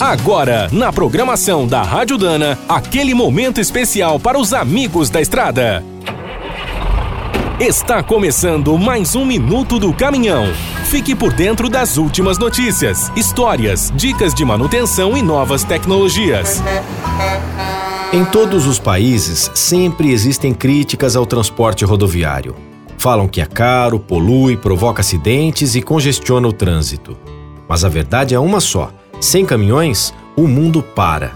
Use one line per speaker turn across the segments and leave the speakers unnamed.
Agora, na programação da Rádio Dana, aquele momento especial para os amigos da estrada. Está começando mais um Minuto do Caminhão. Fique por dentro das últimas notícias, histórias, dicas de manutenção e novas tecnologias.
Em todos os países, sempre existem críticas ao transporte rodoviário. Falam que é caro, polui, provoca acidentes e congestiona o trânsito. Mas a verdade é uma só: sem caminhões, o mundo para.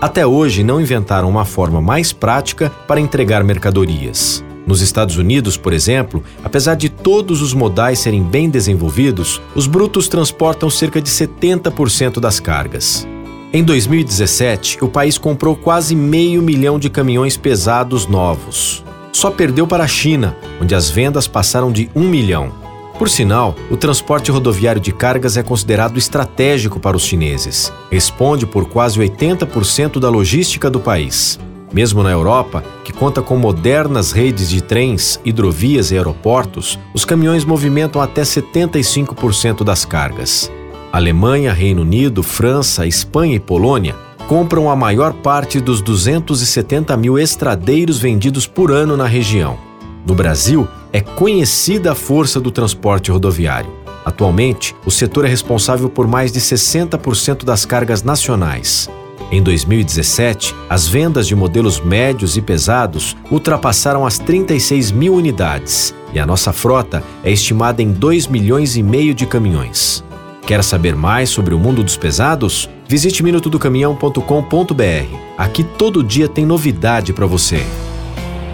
Até hoje não inventaram uma forma mais prática para entregar mercadorias. Nos Estados Unidos, por exemplo, apesar de todos os modais serem bem desenvolvidos, os brutos transportam cerca de 70% das cargas. Em 2017, o país comprou quase meio milhão de caminhões pesados novos. Só perdeu para a China, onde as vendas passaram de um milhão. Por sinal, o transporte rodoviário de cargas é considerado estratégico para os chineses. Responde por quase 80% da logística do país. Mesmo na Europa, que conta com modernas redes de trens, hidrovias e aeroportos, os caminhões movimentam até 75% das cargas. Alemanha, Reino Unido, França, Espanha e Polônia compram a maior parte dos 270 mil estradeiros vendidos por ano na região. No Brasil, é conhecida a força do transporte rodoviário. Atualmente, o setor é responsável por mais de 60% das cargas nacionais. Em 2017, as vendas de modelos médios e pesados ultrapassaram as 36 mil unidades e a nossa frota é estimada em 2 milhões e meio de caminhões. Quer saber mais sobre o mundo dos pesados? Visite minutodocaminhão.com.br. Aqui todo dia tem novidade para você.